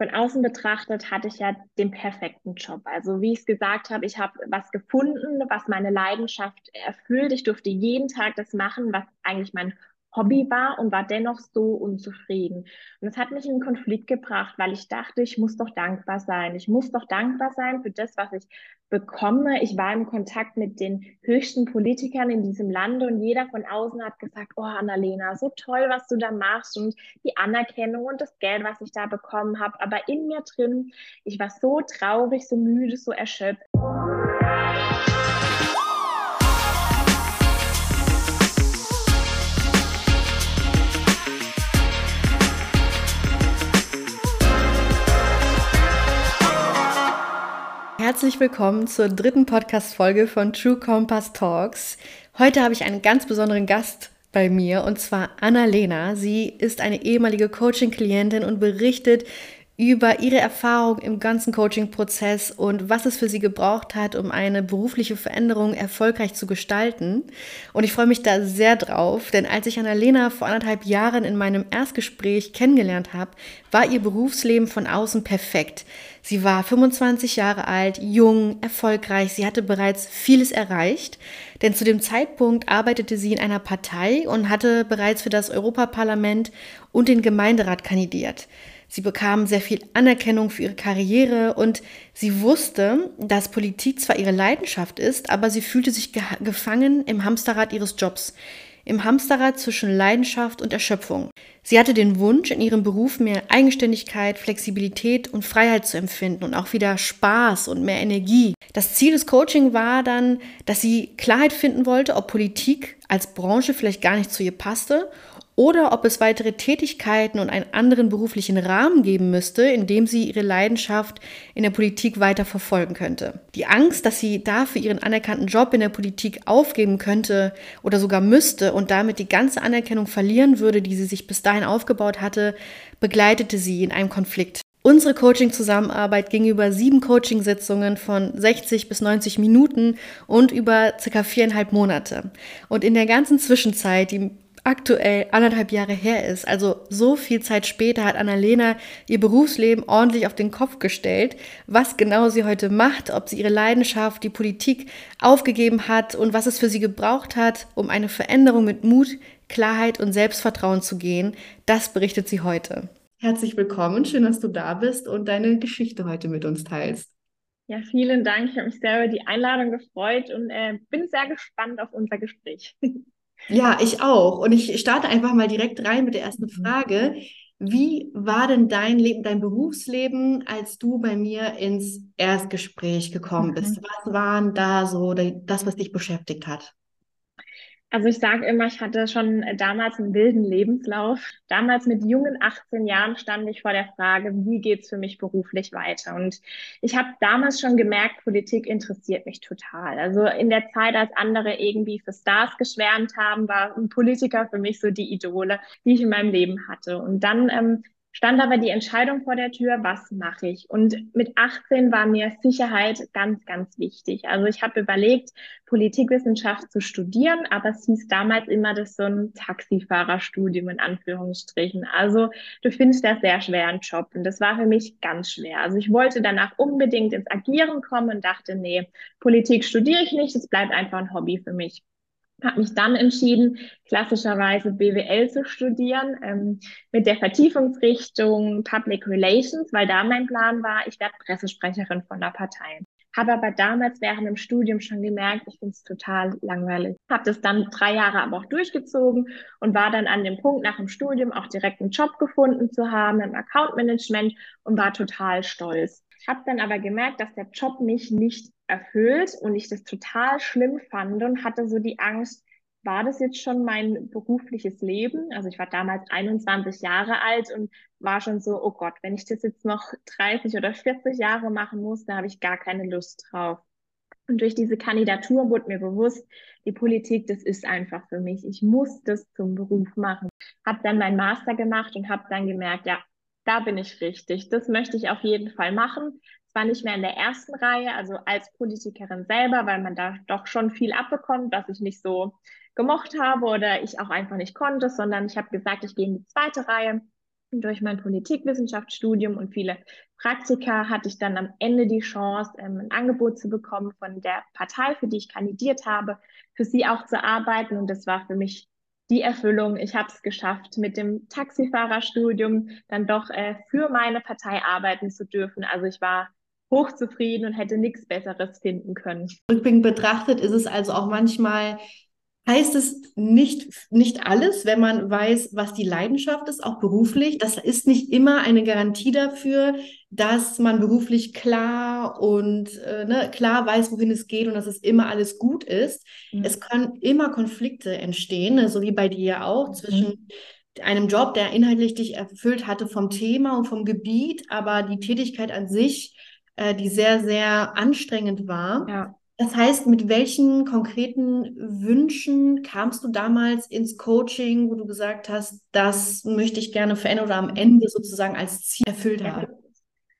von außen betrachtet hatte ich ja den perfekten Job. Also wie ich es gesagt habe, ich habe was gefunden, was meine Leidenschaft erfüllt. Ich durfte jeden Tag das machen, was eigentlich mein Hobby war und war dennoch so unzufrieden. Und das hat mich in einen Konflikt gebracht, weil ich dachte, ich muss doch dankbar sein. Ich muss doch dankbar sein für das, was ich bekomme. Ich war im Kontakt mit den höchsten Politikern in diesem Lande und jeder von außen hat gesagt, oh Annalena, so toll, was du da machst und die Anerkennung und das Geld, was ich da bekommen habe. Aber in mir drin, ich war so traurig, so müde, so erschöpft. Herzlich willkommen zur dritten Podcast-Folge von True Compass Talks. Heute habe ich einen ganz besonderen Gast bei mir und zwar Anna-Lena. Sie ist eine ehemalige Coaching-Klientin und berichtet über ihre Erfahrung im ganzen Coaching-Prozess und was es für sie gebraucht hat, um eine berufliche Veränderung erfolgreich zu gestalten. Und ich freue mich da sehr drauf, denn als ich Annalena vor anderthalb Jahren in meinem Erstgespräch kennengelernt habe, war ihr Berufsleben von außen perfekt. Sie war 25 Jahre alt, jung, erfolgreich, sie hatte bereits vieles erreicht, denn zu dem Zeitpunkt arbeitete sie in einer Partei und hatte bereits für das Europaparlament und den Gemeinderat kandidiert. Sie bekam sehr viel Anerkennung für ihre Karriere und sie wusste, dass Politik zwar ihre Leidenschaft ist, aber sie fühlte sich ge gefangen im Hamsterrad ihres Jobs, im Hamsterrad zwischen Leidenschaft und Erschöpfung. Sie hatte den Wunsch, in ihrem Beruf mehr Eigenständigkeit, Flexibilität und Freiheit zu empfinden und auch wieder Spaß und mehr Energie. Das Ziel des Coaching war dann, dass sie Klarheit finden wollte, ob Politik als Branche vielleicht gar nicht zu ihr passte oder ob es weitere Tätigkeiten und einen anderen beruflichen Rahmen geben müsste, in dem sie ihre Leidenschaft in der Politik weiter verfolgen könnte. Die Angst, dass sie dafür ihren anerkannten Job in der Politik aufgeben könnte oder sogar müsste und damit die ganze Anerkennung verlieren würde, die sie sich bis dahin aufgebaut hatte, begleitete sie in einem Konflikt. Unsere Coaching-Zusammenarbeit ging über sieben Coaching-Sitzungen von 60 bis 90 Minuten und über circa viereinhalb Monate. Und in der ganzen Zwischenzeit, die aktuell anderthalb Jahre her ist. Also so viel Zeit später hat Annalena ihr Berufsleben ordentlich auf den Kopf gestellt, was genau sie heute macht, ob sie ihre Leidenschaft, die Politik aufgegeben hat und was es für sie gebraucht hat, um eine Veränderung mit Mut, Klarheit und Selbstvertrauen zu gehen. Das berichtet sie heute. Herzlich willkommen, schön, dass du da bist und deine Geschichte heute mit uns teilst. Ja, vielen Dank. Ich habe mich sehr über die Einladung gefreut und äh, bin sehr gespannt auf unser Gespräch. Ja, ich auch. Und ich starte einfach mal direkt rein mit der ersten mhm. Frage. Wie war denn dein Leben, dein Berufsleben, als du bei mir ins Erstgespräch gekommen bist? Mhm. Was waren da so das, was dich beschäftigt hat? Also ich sage immer, ich hatte schon damals einen wilden Lebenslauf. Damals mit jungen 18 Jahren stand ich vor der Frage, wie geht's für mich beruflich weiter? Und ich habe damals schon gemerkt, Politik interessiert mich total. Also in der Zeit, als andere irgendwie für Stars geschwärmt haben, war ein Politiker für mich so die Idole, die ich in meinem Leben hatte. Und dann ähm, stand aber die Entscheidung vor der Tür, was mache ich? Und mit 18 war mir Sicherheit ganz, ganz wichtig. Also ich habe überlegt, Politikwissenschaft zu studieren, aber es hieß damals immer, das so ein Taxifahrerstudium in Anführungsstrichen. Also du findest das sehr schwer einen Job und das war für mich ganz schwer. Also ich wollte danach unbedingt ins Agieren kommen und dachte, nee, Politik studiere ich nicht, es bleibt einfach ein Hobby für mich habe mich dann entschieden, klassischerweise BWL zu studieren ähm, mit der Vertiefungsrichtung Public Relations, weil da mein Plan war, ich werde Pressesprecherin von der Partei. Habe aber damals während dem Studium schon gemerkt, ich finde es total langweilig. Habe das dann drei Jahre aber auch durchgezogen und war dann an dem Punkt nach dem Studium auch direkt einen Job gefunden zu haben im Account Management und war total stolz. Habe dann aber gemerkt, dass der Job mich nicht erfüllt und ich das total schlimm fand und hatte so die Angst, war das jetzt schon mein berufliches Leben? Also ich war damals 21 Jahre alt und war schon so, oh Gott, wenn ich das jetzt noch 30 oder 40 Jahre machen muss, da habe ich gar keine Lust drauf. Und durch diese Kandidatur wurde mir bewusst, die Politik, das ist einfach für mich. Ich muss das zum Beruf machen. Habe dann meinen Master gemacht und habe dann gemerkt, ja, da bin ich richtig. Das möchte ich auf jeden Fall machen. Zwar nicht mehr in der ersten Reihe, also als Politikerin selber, weil man da doch schon viel abbekommt, was ich nicht so gemocht habe oder ich auch einfach nicht konnte, sondern ich habe gesagt, ich gehe in die zweite Reihe durch mein Politikwissenschaftsstudium und viele Praktika hatte ich dann am Ende die Chance, ähm, ein Angebot zu bekommen von der Partei, für die ich kandidiert habe, für sie auch zu arbeiten. Und das war für mich die Erfüllung. Ich habe es geschafft, mit dem Taxifahrerstudium dann doch äh, für meine Partei arbeiten zu dürfen. Also ich war hochzufrieden und hätte nichts Besseres finden können. Rückblickend betrachtet ist es also auch manchmal heißt es nicht, nicht alles, wenn man weiß, was die Leidenschaft ist, auch beruflich. Das ist nicht immer eine Garantie dafür, dass man beruflich klar und äh, ne, klar weiß, wohin es geht und dass es immer alles gut ist. Mhm. Es können immer Konflikte entstehen, ne, so wie bei dir auch, mhm. zwischen einem Job, der inhaltlich dich erfüllt hatte vom Thema und vom Gebiet, aber die Tätigkeit an sich, äh, die sehr, sehr anstrengend war. Ja das heißt, mit welchen konkreten Wünschen kamst du damals ins Coaching, wo du gesagt hast, das möchte ich gerne verändern oder am Ende sozusagen als Ziel erfüllt haben?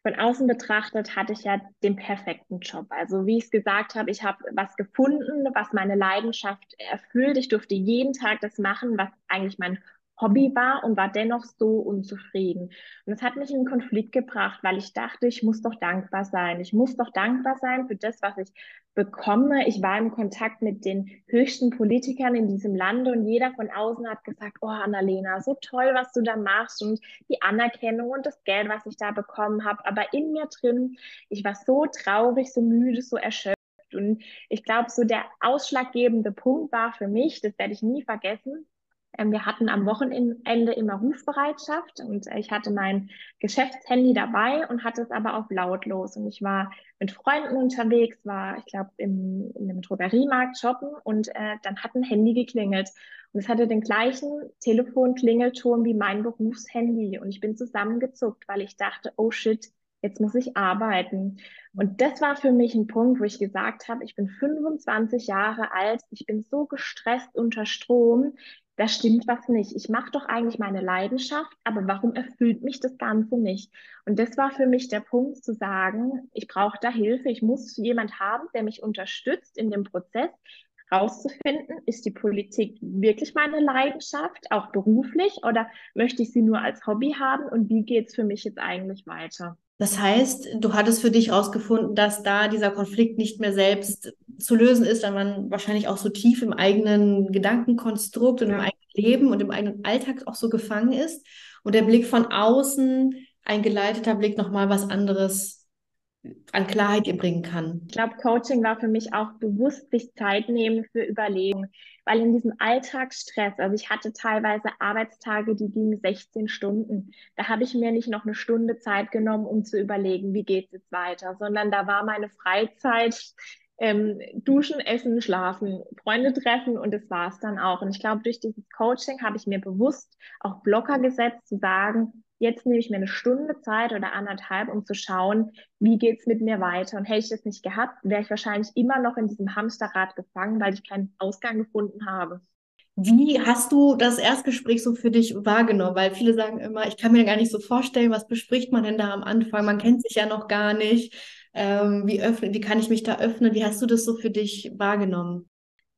Von außen betrachtet hatte ich ja den perfekten Job. Also wie ich es gesagt habe, ich habe was gefunden, was meine Leidenschaft erfüllt. Ich durfte jeden Tag das machen, was eigentlich mein Hobby war und war dennoch so unzufrieden. Und es hat mich in einen Konflikt gebracht, weil ich dachte, ich muss doch dankbar sein. Ich muss doch dankbar sein für das, was ich bekomme. Ich war im Kontakt mit den höchsten Politikern in diesem Lande und jeder von außen hat gesagt, oh Annalena, so toll, was du da machst und die Anerkennung und das Geld, was ich da bekommen habe. Aber in mir drin, ich war so traurig, so müde, so erschöpft. Und ich glaube, so der ausschlaggebende Punkt war für mich, das werde ich nie vergessen, wir hatten am Wochenende immer Rufbereitschaft und ich hatte mein Geschäftshandy dabei und hatte es aber auf lautlos. Und ich war mit Freunden unterwegs, war, ich glaube, in einem Drogeriemarkt shoppen und äh, dann hat ein Handy geklingelt. Und es hatte den gleichen Telefonklingelton wie mein Berufshandy. Und ich bin zusammengezuckt, weil ich dachte, oh shit, jetzt muss ich arbeiten. Und das war für mich ein Punkt, wo ich gesagt habe, ich bin 25 Jahre alt, ich bin so gestresst unter Strom, da stimmt was nicht. Ich mache doch eigentlich meine Leidenschaft, aber warum erfüllt mich das Ganze nicht? Und das war für mich der Punkt zu sagen, ich brauche da Hilfe, ich muss jemand haben, der mich unterstützt in dem Prozess, rauszufinden, ist die Politik wirklich meine Leidenschaft, auch beruflich, oder möchte ich sie nur als Hobby haben und wie geht es für mich jetzt eigentlich weiter? Das heißt, du hattest für dich herausgefunden, dass da dieser Konflikt nicht mehr selbst zu lösen ist, weil man wahrscheinlich auch so tief im eigenen Gedankenkonstrukt und im eigenen Leben und im eigenen Alltag auch so gefangen ist. Und der Blick von außen, ein geleiteter Blick, nochmal was anderes an Klarheit ihr bringen kann. Ich glaube, Coaching war für mich auch bewusst sich Zeit nehmen für Überlegen weil in diesem Alltagsstress, also ich hatte teilweise Arbeitstage, die gingen 16 Stunden. Da habe ich mir nicht noch eine Stunde Zeit genommen, um zu überlegen, wie geht es jetzt weiter, sondern da war meine Freizeit ähm, duschen, essen, schlafen, Freunde treffen und das war es dann auch. Und ich glaube, durch dieses Coaching habe ich mir bewusst auch Blocker gesetzt, zu sagen, jetzt nehme ich mir eine Stunde Zeit oder anderthalb, um zu schauen, wie geht's mit mir weiter. Und hätte ich das nicht gehabt, wäre ich wahrscheinlich immer noch in diesem Hamsterrad gefangen, weil ich keinen Ausgang gefunden habe. Wie hast du das Erstgespräch so für dich wahrgenommen? Weil viele sagen immer, ich kann mir gar nicht so vorstellen, was bespricht man denn da am Anfang? Man kennt sich ja noch gar nicht. Ähm, wie, öffne, wie kann ich mich da öffnen? Wie hast du das so für dich wahrgenommen?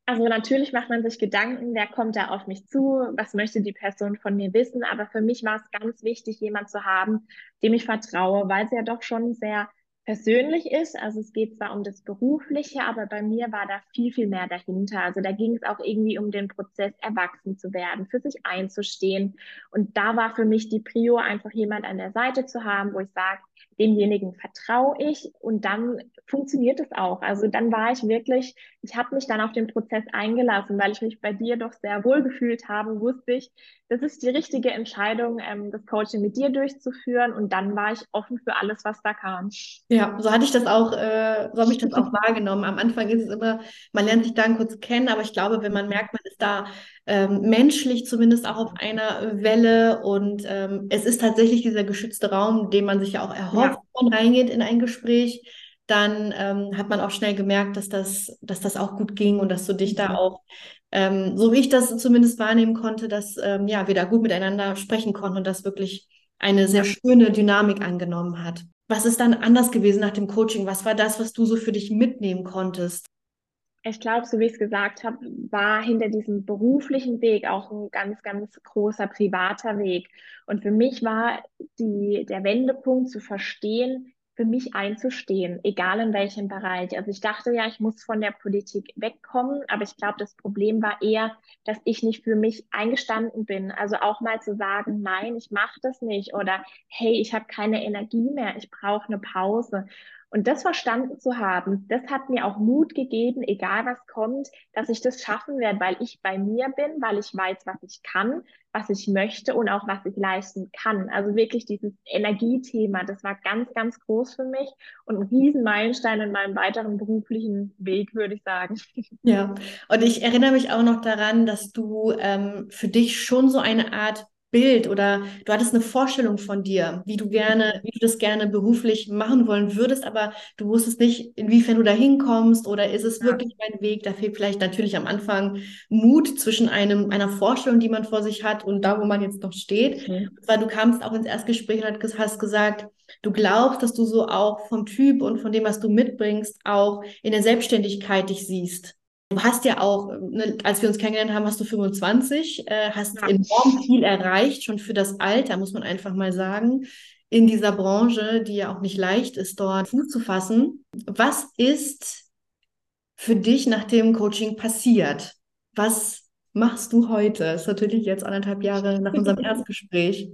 Also natürlich macht man sich Gedanken, wer kommt da auf mich zu, was möchte die Person von mir wissen. Aber für mich war es ganz wichtig, jemand zu haben, dem ich vertraue, weil es ja doch schon sehr persönlich ist. Also es geht zwar um das Berufliche, aber bei mir war da viel, viel mehr dahinter. Also da ging es auch irgendwie um den Prozess, erwachsen zu werden, für sich einzustehen. Und da war für mich die Prio, einfach jemand an der Seite zu haben, wo ich sage, demjenigen vertraue ich und dann funktioniert es auch. Also dann war ich wirklich, ich habe mich dann auf den Prozess eingelassen, weil ich mich bei dir doch sehr wohl gefühlt habe, wusste ich, das ist die richtige Entscheidung, ähm, das Coaching mit dir durchzuführen und dann war ich offen für alles, was da kam. Ja, so hatte ich das auch, äh, so habe ich das auch wahrgenommen. Am Anfang ist es immer, man lernt sich dann kurz kennen, aber ich glaube, wenn man merkt, man ist da ähm, menschlich zumindest auch auf einer Welle und ähm, es ist tatsächlich dieser geschützte Raum, den man sich ja auch erhofft, ja. wenn man reingeht in ein Gespräch, dann ähm, hat man auch schnell gemerkt, dass das, dass das auch gut ging und dass du dich da auch, ähm, so wie ich das zumindest wahrnehmen konnte, dass ähm, ja, wir da gut miteinander sprechen konnten und das wirklich eine sehr schöne Dynamik angenommen hat. Was ist dann anders gewesen nach dem Coaching? Was war das, was du so für dich mitnehmen konntest? Ich glaube, so wie ich es gesagt habe, war hinter diesem beruflichen Weg auch ein ganz, ganz großer privater Weg. Und für mich war die, der Wendepunkt zu verstehen, für mich einzustehen, egal in welchem Bereich. Also ich dachte ja, ich muss von der Politik wegkommen, aber ich glaube, das Problem war eher, dass ich nicht für mich eingestanden bin. Also auch mal zu sagen, nein, ich mache das nicht oder hey, ich habe keine Energie mehr, ich brauche eine Pause. Und das verstanden zu haben, das hat mir auch Mut gegeben, egal was kommt, dass ich das schaffen werde, weil ich bei mir bin, weil ich weiß, was ich kann, was ich möchte und auch was ich leisten kann. Also wirklich dieses Energiethema, das war ganz, ganz groß für mich und ein Riesenmeilenstein in meinem weiteren beruflichen Weg, würde ich sagen. Ja, und ich erinnere mich auch noch daran, dass du ähm, für dich schon so eine Art Bild oder du hattest eine Vorstellung von dir, wie du gerne, wie du das gerne beruflich machen wollen würdest, aber du wusstest nicht, inwiefern du da hinkommst oder ist es ja. wirklich dein Weg? Da fehlt vielleicht natürlich am Anfang Mut zwischen einem, einer Vorstellung, die man vor sich hat und da, wo man jetzt noch steht. Mhm. Weil du kamst auch ins Erstgespräch und hast gesagt, du glaubst, dass du so auch vom Typ und von dem, was du mitbringst, auch in der Selbstständigkeit dich siehst. Du hast ja auch, ne, als wir uns kennengelernt haben, hast du 25, äh, hast ja. enorm viel erreicht, schon für das Alter, muss man einfach mal sagen, in dieser Branche, die ja auch nicht leicht ist, dort Fuß zu fassen. Was ist für dich nach dem Coaching passiert? Was machst du heute? Das ist natürlich jetzt anderthalb Jahre nach unserem Erstgespräch.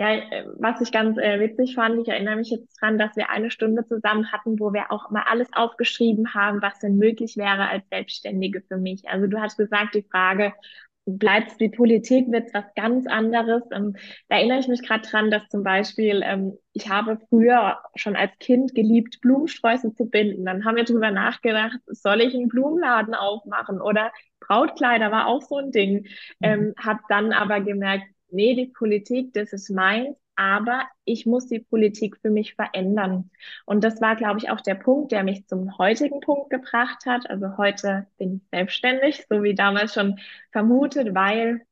Ja, äh, was ich ganz äh, witzig fand, ich erinnere mich jetzt dran, dass wir eine Stunde zusammen hatten, wo wir auch mal alles aufgeschrieben haben, was denn möglich wäre als Selbstständige für mich. Also du hast gesagt, die Frage, bleibt die Politik, wird was ganz anderes. Ähm, da erinnere ich mich gerade dran, dass zum Beispiel, ähm, ich habe früher schon als Kind geliebt, Blumensträuße zu binden. Dann haben wir darüber nachgedacht, soll ich einen Blumenladen aufmachen oder Brautkleider war auch so ein Ding. Mhm. Ähm, hab dann aber gemerkt, nee, die Politik, das ist meins, aber ich muss die Politik für mich verändern. Und das war, glaube ich, auch der Punkt, der mich zum heutigen Punkt gebracht hat. Also heute bin ich selbstständig, so wie damals schon vermutet, weil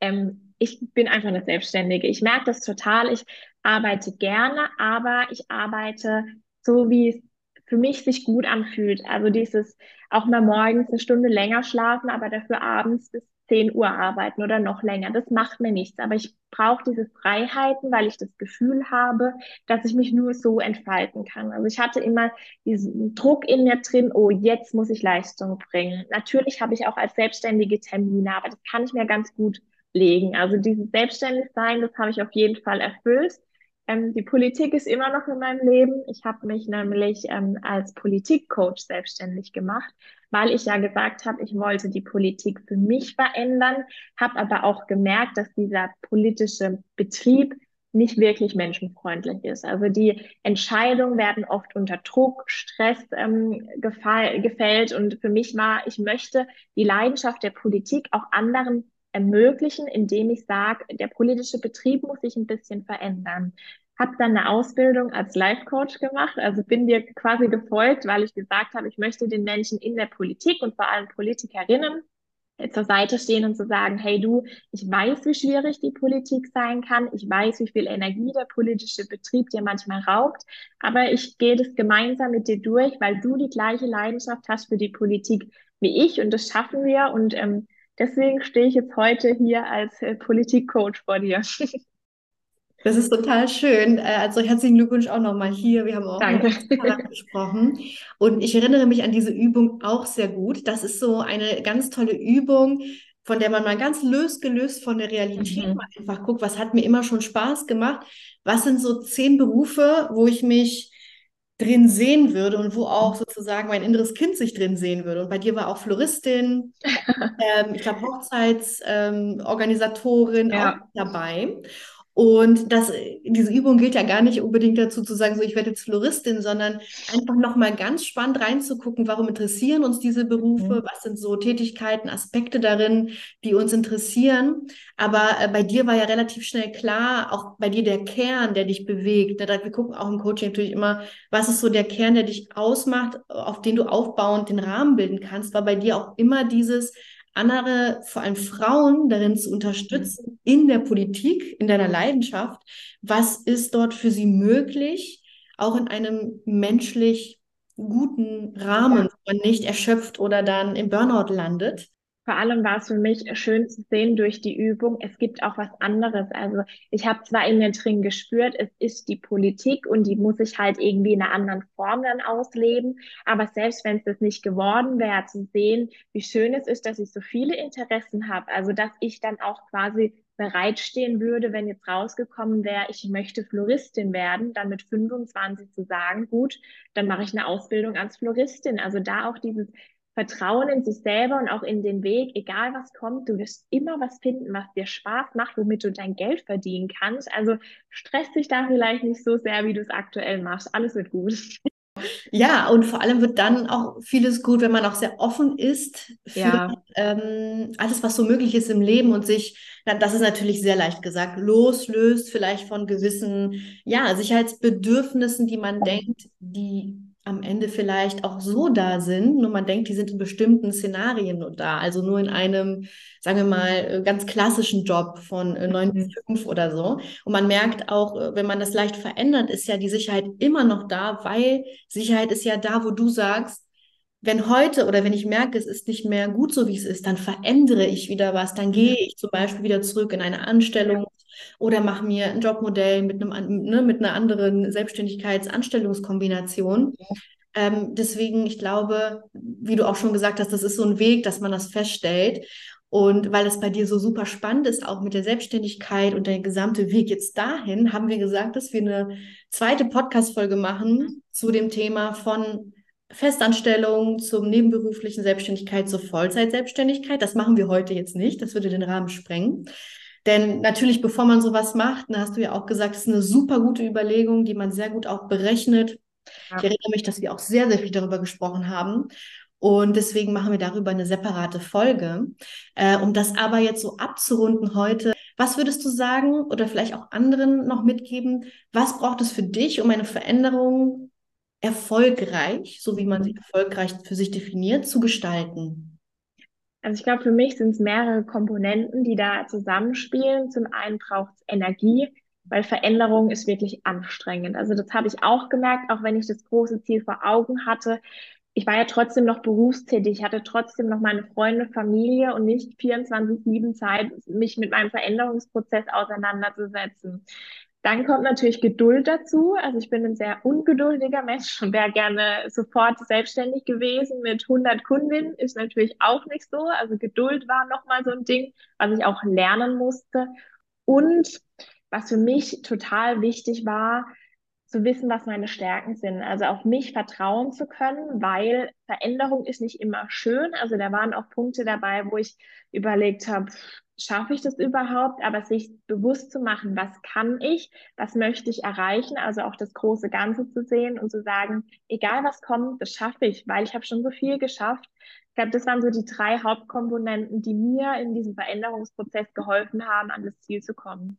ähm, ich bin einfach eine Selbstständige. Ich merke das total. Ich arbeite gerne, aber ich arbeite so, wie es für mich sich gut anfühlt. Also dieses auch mal morgens eine Stunde länger schlafen, aber dafür abends bis 10 Uhr arbeiten oder noch länger. Das macht mir nichts. Aber ich brauche diese Freiheiten, weil ich das Gefühl habe, dass ich mich nur so entfalten kann. Also ich hatte immer diesen Druck in mir drin, oh, jetzt muss ich Leistung bringen. Natürlich habe ich auch als Selbstständige Termine, aber das kann ich mir ganz gut legen. Also dieses Selbstständigsein, das habe ich auf jeden Fall erfüllt. Ähm, die Politik ist immer noch in meinem Leben. Ich habe mich nämlich ähm, als Politikcoach selbstständig gemacht, weil ich ja gesagt habe, ich wollte die Politik für mich verändern, habe aber auch gemerkt, dass dieser politische Betrieb nicht wirklich menschenfreundlich ist. Also die Entscheidungen werden oft unter Druck, Stress ähm, gefällt. Und für mich war, ich möchte die Leidenschaft der Politik auch anderen ermöglichen, indem ich sage, der politische Betrieb muss sich ein bisschen verändern. Habe dann eine Ausbildung als Life Coach gemacht, also bin dir quasi gefolgt, weil ich gesagt habe, ich möchte den Menschen in der Politik und vor allem Politikerinnen zur Seite stehen und zu sagen, hey du, ich weiß, wie schwierig die Politik sein kann, ich weiß, wie viel Energie der politische Betrieb dir manchmal raubt, aber ich gehe das gemeinsam mit dir durch, weil du die gleiche Leidenschaft hast für die Politik wie ich und das schaffen wir und ähm, Deswegen stehe ich jetzt heute hier als äh, Politikcoach vor dir. Das ist total schön. Äh, also herzlichen Glückwunsch auch nochmal hier. Wir haben auch gesprochen. Und ich erinnere mich an diese Übung auch sehr gut. Das ist so eine ganz tolle Übung, von der man mal ganz losgelöst von der Realität mhm. einfach guckt, was hat mir immer schon Spaß gemacht. Was sind so zehn Berufe, wo ich mich drin sehen würde und wo auch sozusagen mein inneres Kind sich drin sehen würde. Und bei dir war auch Floristin, ähm, ich glaube Hochzeitsorganisatorin ähm, ja. auch dabei. Und das, diese Übung gilt ja gar nicht unbedingt dazu zu sagen, so ich werde jetzt Floristin, sondern einfach nochmal ganz spannend reinzugucken, warum interessieren uns diese Berufe, mhm. was sind so Tätigkeiten, Aspekte darin, die uns interessieren. Aber äh, bei dir war ja relativ schnell klar, auch bei dir der Kern, der dich bewegt. Ne? Wir gucken auch im Coaching natürlich immer, was ist so der Kern, der dich ausmacht, auf den du aufbauend den Rahmen bilden kannst, war bei dir auch immer dieses, andere, vor allem Frauen, darin zu unterstützen in der Politik, in deiner Leidenschaft. Was ist dort für sie möglich, auch in einem menschlich guten Rahmen man nicht erschöpft oder dann im Burnout landet. Vor allem war es für mich schön zu sehen durch die Übung, es gibt auch was anderes. Also ich habe zwar in mir drin gespürt, es ist die Politik und die muss ich halt irgendwie in einer anderen Form dann ausleben. Aber selbst wenn es das nicht geworden wäre, zu sehen, wie schön es ist, dass ich so viele Interessen habe. Also dass ich dann auch quasi bereitstehen würde, wenn jetzt rausgekommen wäre, ich möchte Floristin werden, dann mit 25 zu sagen, gut, dann mache ich eine Ausbildung als Floristin. Also da auch dieses Vertrauen in sich selber und auch in den Weg, egal was kommt, du wirst immer was finden, was dir Spaß macht, womit du dein Geld verdienen kannst. Also stress dich da vielleicht nicht so sehr, wie du es aktuell machst. Alles wird gut. Ja, und vor allem wird dann auch vieles gut, wenn man auch sehr offen ist für ja. ähm, alles, was so möglich ist im Leben und sich, das ist natürlich sehr leicht gesagt, loslöst vielleicht von gewissen ja, Sicherheitsbedürfnissen, die man denkt, die am Ende vielleicht auch so da sind, nur man denkt, die sind in bestimmten Szenarien nur da, also nur in einem, sagen wir mal, äh, ganz klassischen Job von 9 bis 5 oder so. Und man merkt auch, äh, wenn man das leicht verändert, ist ja die Sicherheit immer noch da, weil Sicherheit ist ja da, wo du sagst, wenn heute oder wenn ich merke, es ist nicht mehr gut so, wie es ist, dann verändere ich wieder was, dann gehe ich zum Beispiel wieder zurück in eine Anstellung oder mache mir ein Jobmodell mit, einem, ne, mit einer anderen Selbstständigkeits-Anstellungskombination. Ähm, deswegen, ich glaube, wie du auch schon gesagt hast, das ist so ein Weg, dass man das feststellt. Und weil das bei dir so super spannend ist, auch mit der Selbstständigkeit und der gesamte Weg jetzt dahin, haben wir gesagt, dass wir eine zweite Podcast-Folge machen zu dem Thema von Festanstellung zum nebenberuflichen Selbstständigkeit zur Vollzeitselbstständigkeit. Das machen wir heute jetzt nicht, das würde den Rahmen sprengen. Denn natürlich, bevor man sowas macht, da hast du ja auch gesagt, das ist eine super gute Überlegung, die man sehr gut auch berechnet. Ja. Ich erinnere mich, dass wir auch sehr, sehr viel darüber gesprochen haben. Und deswegen machen wir darüber eine separate Folge. Äh, um das aber jetzt so abzurunden heute, was würdest du sagen oder vielleicht auch anderen noch mitgeben? Was braucht es für dich, um eine Veränderung erfolgreich, so wie man sie erfolgreich für sich definiert, zu gestalten? Also ich glaube, für mich sind es mehrere Komponenten, die da zusammenspielen. Zum einen braucht es Energie, weil Veränderung ist wirklich anstrengend. Also das habe ich auch gemerkt, auch wenn ich das große Ziel vor Augen hatte. Ich war ja trotzdem noch berufstätig, ich hatte trotzdem noch meine Freunde, Familie und nicht 24-7 Zeit, mich mit meinem Veränderungsprozess auseinanderzusetzen. Dann kommt natürlich Geduld dazu. Also ich bin ein sehr ungeduldiger Mensch und wäre gerne sofort selbstständig gewesen mit 100 Kundinnen. Ist natürlich auch nicht so. Also Geduld war nochmal so ein Ding, was ich auch lernen musste. Und was für mich total wichtig war, zu wissen, was meine Stärken sind. Also auf mich vertrauen zu können, weil Veränderung ist nicht immer schön. Also da waren auch Punkte dabei, wo ich überlegt habe, schaffe ich das überhaupt? Aber sich bewusst zu machen, was kann ich, was möchte ich erreichen, also auch das große Ganze zu sehen und zu sagen, egal was kommt, das schaffe ich, weil ich habe schon so viel geschafft. Ich glaube, das waren so die drei Hauptkomponenten, die mir in diesem Veränderungsprozess geholfen haben, an das Ziel zu kommen.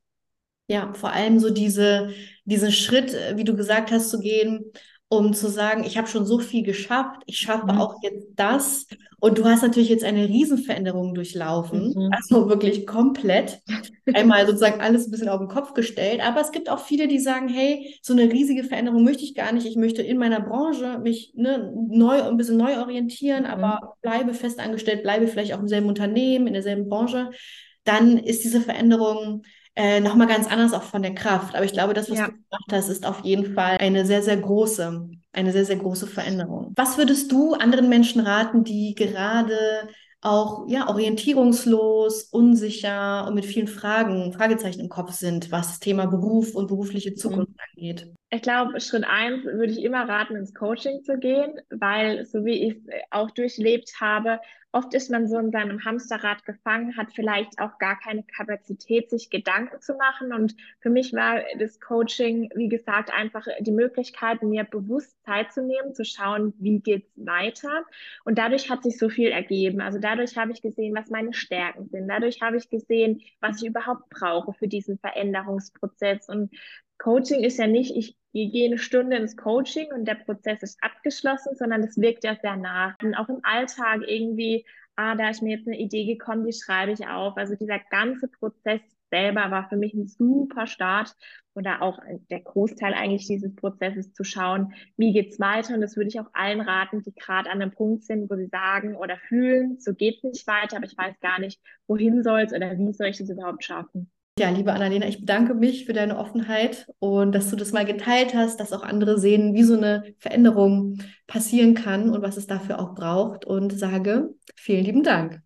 Ja, vor allem so diese, diesen Schritt, wie du gesagt hast, zu gehen, um zu sagen, ich habe schon so viel geschafft, ich schaffe mhm. auch jetzt das. Und du hast natürlich jetzt eine Riesenveränderung durchlaufen, mhm. also wirklich komplett. Einmal sozusagen alles ein bisschen auf den Kopf gestellt. Aber es gibt auch viele, die sagen, hey, so eine riesige Veränderung möchte ich gar nicht. Ich möchte in meiner Branche mich ne, neu, ein bisschen neu orientieren, mhm. aber bleibe fest angestellt, bleibe vielleicht auch im selben Unternehmen, in derselben Branche. Dann ist diese Veränderung äh, nochmal ganz anders auch von der Kraft. Aber ich glaube, das, was ja. du gemacht hast, ist auf jeden Fall eine sehr, sehr große, eine sehr, sehr große Veränderung. Was würdest du anderen Menschen raten, die gerade auch ja, orientierungslos, unsicher und mit vielen Fragen, Fragezeichen im Kopf sind, was das Thema Beruf und berufliche mhm. Zukunft mhm. angeht? Ich glaube, Schritt eins würde ich immer raten, ins Coaching zu gehen, weil so wie ich es auch durchlebt habe, Oft ist man so in seinem Hamsterrad gefangen, hat vielleicht auch gar keine Kapazität, sich Gedanken zu machen. Und für mich war das Coaching, wie gesagt, einfach die Möglichkeit, mir bewusst Zeit zu nehmen, zu schauen, wie geht's weiter. Und dadurch hat sich so viel ergeben. Also dadurch habe ich gesehen, was meine Stärken sind. Dadurch habe ich gesehen, was ich überhaupt brauche für diesen Veränderungsprozess. Und Coaching ist ja nicht, ich gehe eine Stunde ins Coaching und der Prozess ist abgeschlossen, sondern das wirkt ja sehr nach. Und auch im Alltag irgendwie, ah, da ist mir jetzt eine Idee gekommen, die schreibe ich auf. Also dieser ganze Prozess selber war für mich ein super Start oder auch der Großteil eigentlich dieses Prozesses zu schauen, wie geht's weiter? Und das würde ich auch allen raten, die gerade an einem Punkt sind, wo sie sagen oder fühlen, so geht's nicht weiter, aber ich weiß gar nicht, wohin soll's oder wie soll ich das überhaupt schaffen? Ja, liebe Annalena, ich bedanke mich für deine Offenheit und dass du das mal geteilt hast, dass auch andere sehen, wie so eine Veränderung passieren kann und was es dafür auch braucht und sage vielen lieben Dank.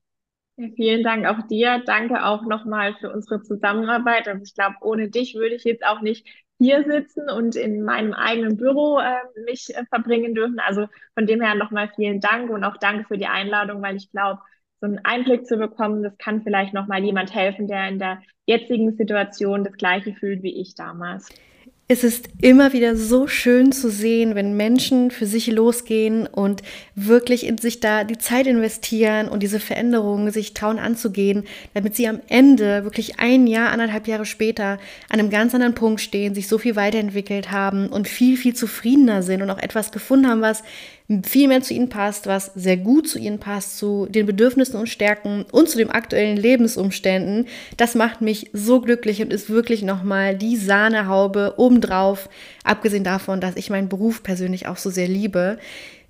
Ja, vielen Dank auch dir. Danke auch nochmal für unsere Zusammenarbeit. Also ich glaube, ohne dich würde ich jetzt auch nicht hier sitzen und in meinem eigenen Büro äh, mich äh, verbringen dürfen. Also von dem her nochmal vielen Dank und auch danke für die Einladung, weil ich glaube, so einen Einblick zu bekommen, das kann vielleicht nochmal jemand helfen, der in der jetzigen Situation das gleiche fühlt wie ich damals. Es ist immer wieder so schön zu sehen, wenn Menschen für sich losgehen und wirklich in sich da die Zeit investieren und diese Veränderungen sich trauen anzugehen, damit sie am Ende wirklich ein Jahr, anderthalb Jahre später an einem ganz anderen Punkt stehen, sich so viel weiterentwickelt haben und viel, viel zufriedener sind und auch etwas gefunden haben, was viel mehr zu ihnen passt, was sehr gut zu ihnen passt, zu den Bedürfnissen und Stärken und zu den aktuellen Lebensumständen. Das macht mich so glücklich und ist wirklich nochmal die Sahnehaube obendrauf, abgesehen davon, dass ich meinen Beruf persönlich auch so sehr liebe.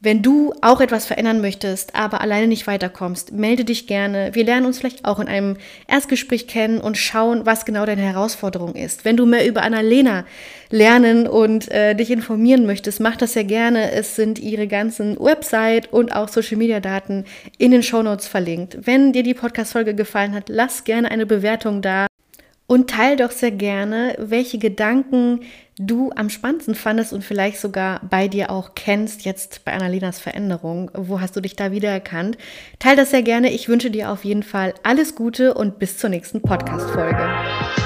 Wenn du auch etwas verändern möchtest, aber alleine nicht weiterkommst, melde dich gerne. Wir lernen uns vielleicht auch in einem Erstgespräch kennen und schauen, was genau deine Herausforderung ist. Wenn du mehr über Annalena lernen und äh, dich informieren möchtest, mach das sehr gerne. Es sind ihre ganzen Website und auch Social Media Daten in den Show Notes verlinkt. Wenn dir die Podcast-Folge gefallen hat, lass gerne eine Bewertung da. Und teil doch sehr gerne, welche Gedanken du am spannendsten fandest und vielleicht sogar bei dir auch kennst, jetzt bei Annalenas Veränderung. Wo hast du dich da wiedererkannt? Teil das sehr gerne. Ich wünsche dir auf jeden Fall alles Gute und bis zur nächsten Podcast-Folge.